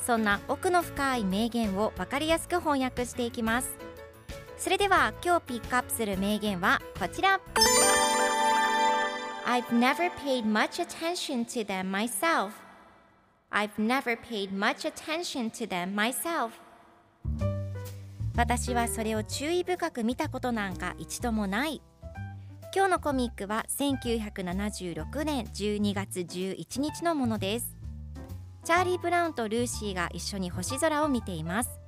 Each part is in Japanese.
そんな奥の深い名言を分かりやすく翻訳していきます。それでは今日ピックアップする名言はこちら。I've never paid much attention to them myself. I've never paid much attention to them myself. 私はそれを注意深く見たことなんか一度もない。今日のコミックは1976年12月11日のものです。チャーリー・ブラウンとルーシーが一緒に星空を見ています。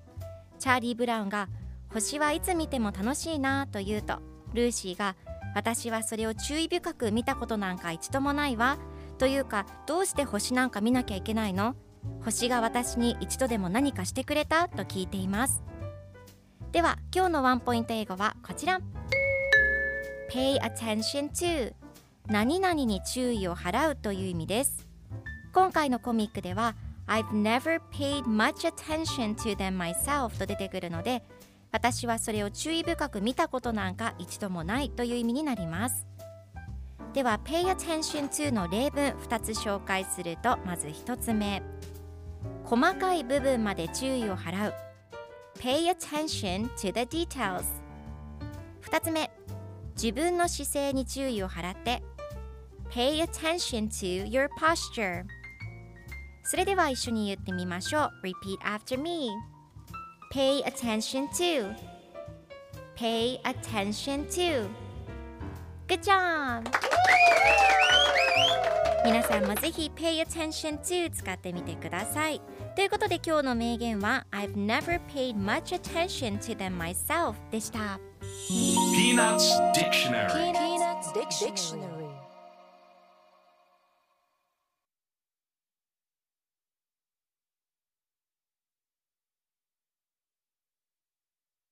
チャーリー・ブラウンが星はいつ見ても楽しいなと言うとルーシーが私はそれを注意深く見たことなんか一度もないわというかどうして星なんか見なきゃいけないの？星が私に一度でも何かしてくれたと聞いています。では今日のワンポイント英語はこちら。Pay attention to 何々に注意を払うという意味です。今回のコミックでは I've never paid much attention to them myself と出てくるので私はそれを注意深く見たことなんか一度もないという意味になりますでは pay attention to の例文2つ紹介するとまず1つ目細かい部分まで注意を払う pay attention to the details 2つ目自分の姿勢に注意を払って pay attention to your posture それでは一緒に言ってみましょう repeat after me pay attention to pay attention to good job 皆さんもぜひ pay attention to 使ってみてくださいということで今日の名言は I've never paid much attention to them myself でした Peanuts Dictionary Peanuts Dictionary.